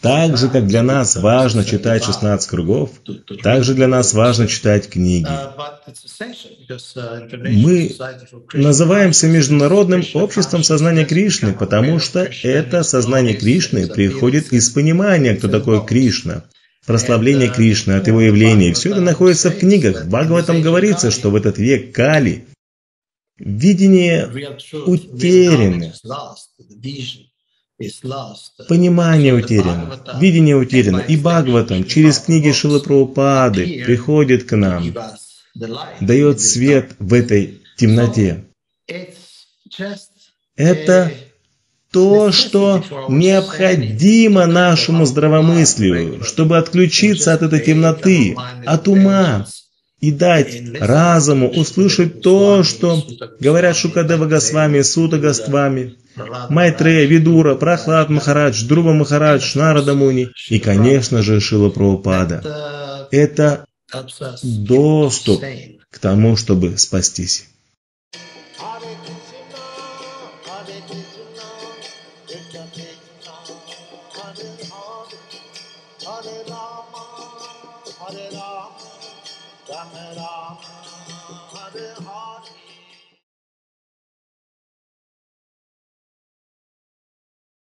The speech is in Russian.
Так же, как для нас важно читать 16 кругов, так же для нас важно читать книги. Мы называемся Международным обществом сознания Кришны, потому что это сознание Кришны приходит из понимания, кто такой Кришна. Прославление Кришны от его явления. Все это находится в книгах. В Бхагаватам говорится, что в этот век Кали видение утеряно. Понимание утеряно, видение утеряно. И Бхагаватам через книги Шилы Прабхупады приходит к нам, дает свет в этой темноте. Это то, что необходимо нашему здравомыслию, чтобы отключиться от этой темноты, от ума, и дать разуму услышать то, что говорят Шукадева Госвами, Сута Госвами, Майтрея, Видура, Прохлад Махарадж, Друба Махарадж, Нарада Муни и, конечно же, Шила Прабхупада. Это доступ к тому, чтобы спастись. Hare Rama, Ram Ram Hare Hare